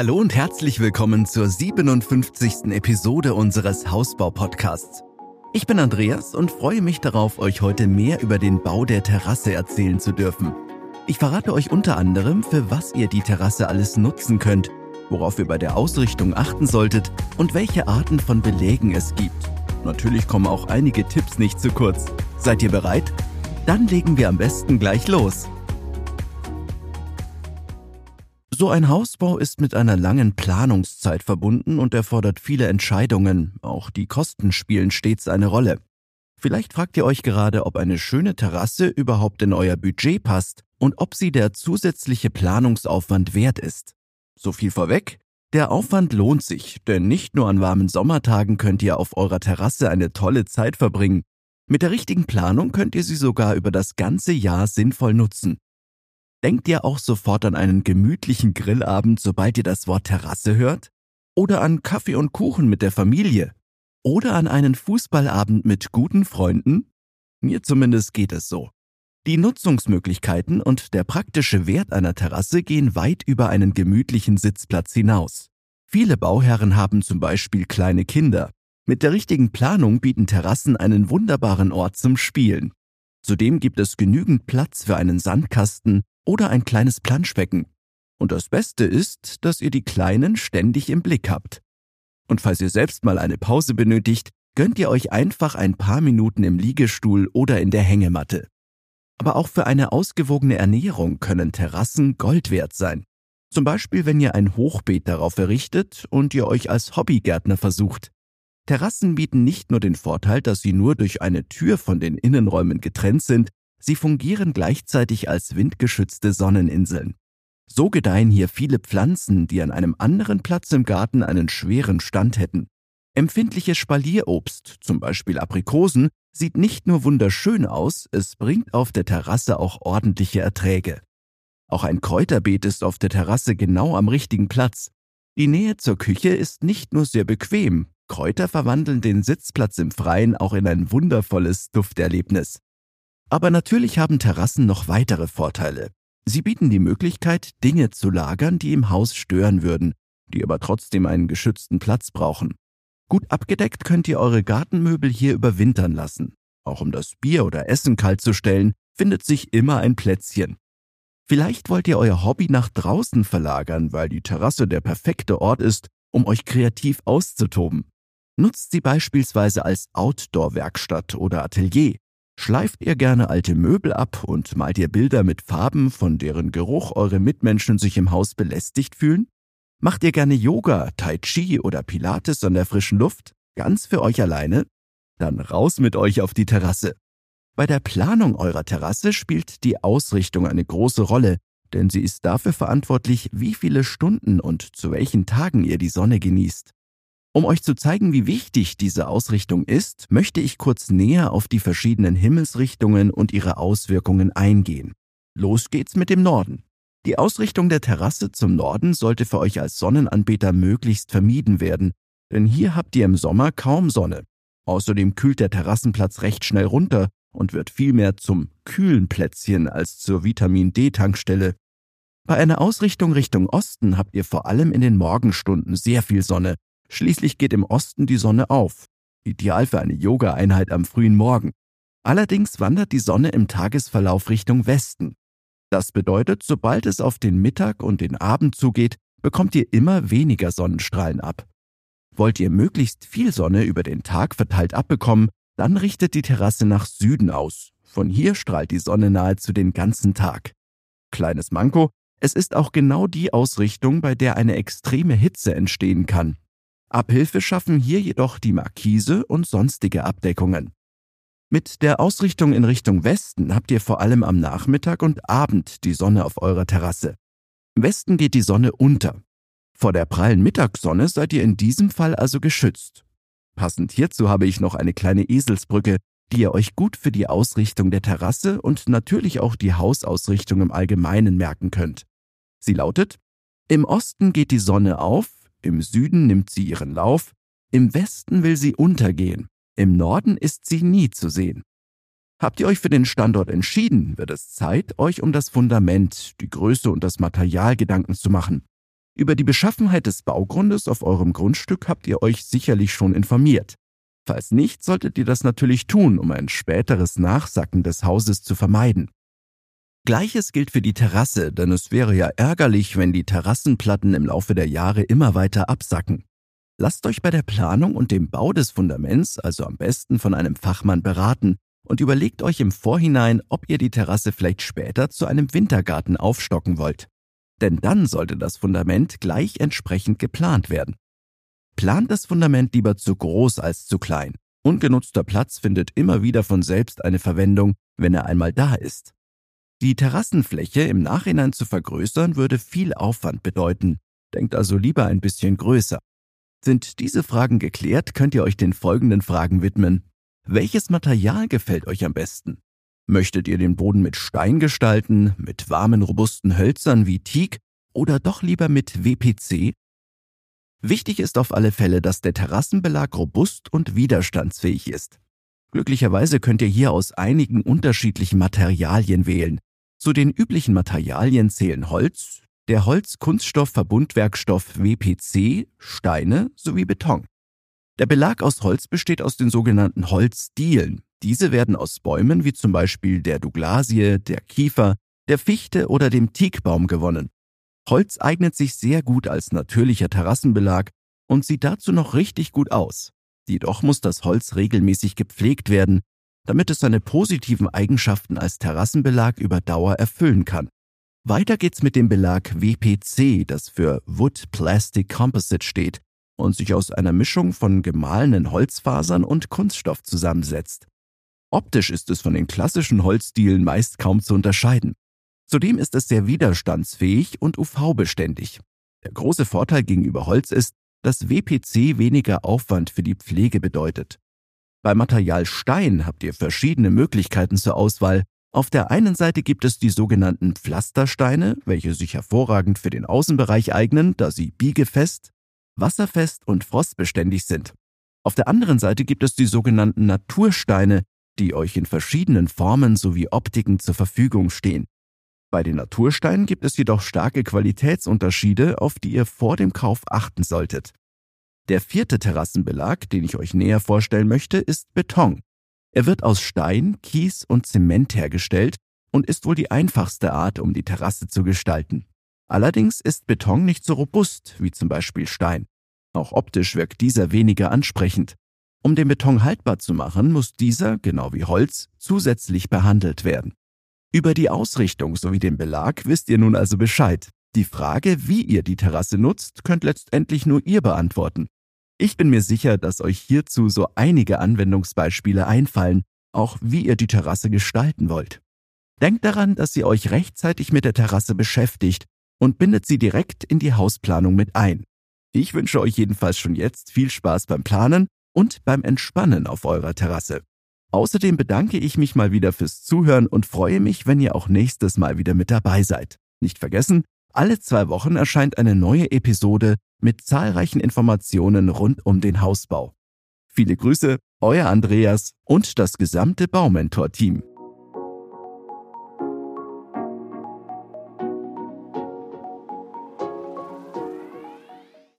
Hallo und herzlich willkommen zur 57. Episode unseres Hausbau-Podcasts. Ich bin Andreas und freue mich darauf, euch heute mehr über den Bau der Terrasse erzählen zu dürfen. Ich verrate euch unter anderem, für was ihr die Terrasse alles nutzen könnt, worauf ihr bei der Ausrichtung achten solltet und welche Arten von Belägen es gibt. Natürlich kommen auch einige Tipps nicht zu kurz. Seid ihr bereit? Dann legen wir am besten gleich los. So ein Hausbau ist mit einer langen Planungszeit verbunden und erfordert viele Entscheidungen. Auch die Kosten spielen stets eine Rolle. Vielleicht fragt ihr euch gerade, ob eine schöne Terrasse überhaupt in euer Budget passt und ob sie der zusätzliche Planungsaufwand wert ist. So viel vorweg. Der Aufwand lohnt sich, denn nicht nur an warmen Sommertagen könnt ihr auf eurer Terrasse eine tolle Zeit verbringen. Mit der richtigen Planung könnt ihr sie sogar über das ganze Jahr sinnvoll nutzen. Denkt ihr auch sofort an einen gemütlichen Grillabend, sobald ihr das Wort Terrasse hört? Oder an Kaffee und Kuchen mit der Familie? Oder an einen Fußballabend mit guten Freunden? Mir zumindest geht es so. Die Nutzungsmöglichkeiten und der praktische Wert einer Terrasse gehen weit über einen gemütlichen Sitzplatz hinaus. Viele Bauherren haben zum Beispiel kleine Kinder. Mit der richtigen Planung bieten Terrassen einen wunderbaren Ort zum Spielen. Zudem gibt es genügend Platz für einen Sandkasten, oder ein kleines Planschbecken. Und das Beste ist, dass ihr die Kleinen ständig im Blick habt. Und falls ihr selbst mal eine Pause benötigt, gönnt ihr euch einfach ein paar Minuten im Liegestuhl oder in der Hängematte. Aber auch für eine ausgewogene Ernährung können Terrassen Gold wert sein. Zum Beispiel, wenn ihr ein Hochbeet darauf errichtet und ihr euch als Hobbygärtner versucht. Terrassen bieten nicht nur den Vorteil, dass sie nur durch eine Tür von den Innenräumen getrennt sind, Sie fungieren gleichzeitig als windgeschützte Sonneninseln. So gedeihen hier viele Pflanzen, die an einem anderen Platz im Garten einen schweren Stand hätten. Empfindliches Spalierobst, zum Beispiel Aprikosen, sieht nicht nur wunderschön aus, es bringt auf der Terrasse auch ordentliche Erträge. Auch ein Kräuterbeet ist auf der Terrasse genau am richtigen Platz. Die Nähe zur Küche ist nicht nur sehr bequem, Kräuter verwandeln den Sitzplatz im Freien auch in ein wundervolles Dufterlebnis. Aber natürlich haben Terrassen noch weitere Vorteile. Sie bieten die Möglichkeit, Dinge zu lagern, die im Haus stören würden, die aber trotzdem einen geschützten Platz brauchen. Gut abgedeckt könnt ihr eure Gartenmöbel hier überwintern lassen. Auch um das Bier oder Essen kalt zu stellen, findet sich immer ein Plätzchen. Vielleicht wollt ihr euer Hobby nach draußen verlagern, weil die Terrasse der perfekte Ort ist, um euch kreativ auszutoben. Nutzt sie beispielsweise als Outdoor-Werkstatt oder Atelier Schleift ihr gerne alte Möbel ab und malt ihr Bilder mit Farben, von deren Geruch eure Mitmenschen sich im Haus belästigt fühlen? Macht ihr gerne Yoga, Tai Chi oder Pilates an der frischen Luft? Ganz für euch alleine? Dann raus mit euch auf die Terrasse. Bei der Planung eurer Terrasse spielt die Ausrichtung eine große Rolle, denn sie ist dafür verantwortlich, wie viele Stunden und zu welchen Tagen ihr die Sonne genießt. Um euch zu zeigen, wie wichtig diese Ausrichtung ist, möchte ich kurz näher auf die verschiedenen Himmelsrichtungen und ihre Auswirkungen eingehen. Los geht's mit dem Norden. Die Ausrichtung der Terrasse zum Norden sollte für euch als Sonnenanbeter möglichst vermieden werden, denn hier habt ihr im Sommer kaum Sonne. Außerdem kühlt der Terrassenplatz recht schnell runter und wird vielmehr zum kühlen Plätzchen als zur Vitamin D-Tankstelle. Bei einer Ausrichtung Richtung Osten habt ihr vor allem in den Morgenstunden sehr viel Sonne Schließlich geht im Osten die Sonne auf. Ideal für eine Yoga-Einheit am frühen Morgen. Allerdings wandert die Sonne im Tagesverlauf Richtung Westen. Das bedeutet, sobald es auf den Mittag und den Abend zugeht, bekommt ihr immer weniger Sonnenstrahlen ab. Wollt ihr möglichst viel Sonne über den Tag verteilt abbekommen, dann richtet die Terrasse nach Süden aus. Von hier strahlt die Sonne nahezu den ganzen Tag. Kleines Manko, es ist auch genau die Ausrichtung, bei der eine extreme Hitze entstehen kann. Abhilfe schaffen hier jedoch die Markise und sonstige Abdeckungen. Mit der Ausrichtung in Richtung Westen habt ihr vor allem am Nachmittag und Abend die Sonne auf eurer Terrasse. Im Westen geht die Sonne unter. Vor der prallen Mittagssonne seid ihr in diesem Fall also geschützt. Passend hierzu habe ich noch eine kleine Eselsbrücke, die ihr euch gut für die Ausrichtung der Terrasse und natürlich auch die Hausausrichtung im Allgemeinen merken könnt. Sie lautet, im Osten geht die Sonne auf, im Süden nimmt sie ihren Lauf, im Westen will sie untergehen, im Norden ist sie nie zu sehen. Habt ihr euch für den Standort entschieden, wird es Zeit, euch um das Fundament, die Größe und das Material Gedanken zu machen. Über die Beschaffenheit des Baugrundes auf eurem Grundstück habt ihr euch sicherlich schon informiert. Falls nicht, solltet ihr das natürlich tun, um ein späteres Nachsacken des Hauses zu vermeiden. Gleiches gilt für die Terrasse, denn es wäre ja ärgerlich, wenn die Terrassenplatten im Laufe der Jahre immer weiter absacken. Lasst euch bei der Planung und dem Bau des Fundaments also am besten von einem Fachmann beraten und überlegt euch im Vorhinein, ob ihr die Terrasse vielleicht später zu einem Wintergarten aufstocken wollt. Denn dann sollte das Fundament gleich entsprechend geplant werden. Plant das Fundament lieber zu groß als zu klein. Ungenutzter Platz findet immer wieder von selbst eine Verwendung, wenn er einmal da ist. Die Terrassenfläche im Nachhinein zu vergrößern würde viel Aufwand bedeuten. Denkt also lieber ein bisschen größer. Sind diese Fragen geklärt, könnt ihr euch den folgenden Fragen widmen. Welches Material gefällt euch am besten? Möchtet ihr den Boden mit Stein gestalten, mit warmen, robusten Hölzern wie Teak oder doch lieber mit WPC? Wichtig ist auf alle Fälle, dass der Terrassenbelag robust und widerstandsfähig ist. Glücklicherweise könnt ihr hier aus einigen unterschiedlichen Materialien wählen. Zu den üblichen Materialien zählen Holz, der Holzkunststoff-Verbundwerkstoff WPC, Steine sowie Beton. Der Belag aus Holz besteht aus den sogenannten Holzdielen. Diese werden aus Bäumen wie zum Beispiel der Douglasie, der Kiefer, der Fichte oder dem Teakbaum gewonnen. Holz eignet sich sehr gut als natürlicher Terrassenbelag und sieht dazu noch richtig gut aus. Jedoch muss das Holz regelmäßig gepflegt werden, damit es seine positiven Eigenschaften als Terrassenbelag über Dauer erfüllen kann. Weiter geht's mit dem Belag WPC, das für Wood Plastic Composite steht und sich aus einer Mischung von gemahlenen Holzfasern und Kunststoff zusammensetzt. Optisch ist es von den klassischen Holzstilen meist kaum zu unterscheiden. Zudem ist es sehr widerstandsfähig und UV-beständig. Der große Vorteil gegenüber Holz ist, dass WPC weniger Aufwand für die Pflege bedeutet. Beim Material Stein habt ihr verschiedene Möglichkeiten zur Auswahl. Auf der einen Seite gibt es die sogenannten Pflastersteine, welche sich hervorragend für den Außenbereich eignen, da sie biegefest, wasserfest und frostbeständig sind. Auf der anderen Seite gibt es die sogenannten Natursteine, die euch in verschiedenen Formen sowie Optiken zur Verfügung stehen. Bei den Natursteinen gibt es jedoch starke Qualitätsunterschiede, auf die ihr vor dem Kauf achten solltet. Der vierte Terrassenbelag, den ich euch näher vorstellen möchte, ist Beton. Er wird aus Stein, Kies und Zement hergestellt und ist wohl die einfachste Art, um die Terrasse zu gestalten. Allerdings ist Beton nicht so robust wie zum Beispiel Stein. Auch optisch wirkt dieser weniger ansprechend. Um den Beton haltbar zu machen, muss dieser, genau wie Holz, zusätzlich behandelt werden. Über die Ausrichtung sowie den Belag wisst ihr nun also Bescheid. Die Frage, wie ihr die Terrasse nutzt, könnt letztendlich nur ihr beantworten. Ich bin mir sicher, dass euch hierzu so einige Anwendungsbeispiele einfallen, auch wie ihr die Terrasse gestalten wollt. Denkt daran, dass ihr euch rechtzeitig mit der Terrasse beschäftigt und bindet sie direkt in die Hausplanung mit ein. Ich wünsche euch jedenfalls schon jetzt viel Spaß beim Planen und beim Entspannen auf eurer Terrasse. Außerdem bedanke ich mich mal wieder fürs Zuhören und freue mich, wenn ihr auch nächstes Mal wieder mit dabei seid. Nicht vergessen, alle zwei Wochen erscheint eine neue Episode mit zahlreichen Informationen rund um den Hausbau. Viele Grüße, euer Andreas und das gesamte Baumentor-Team.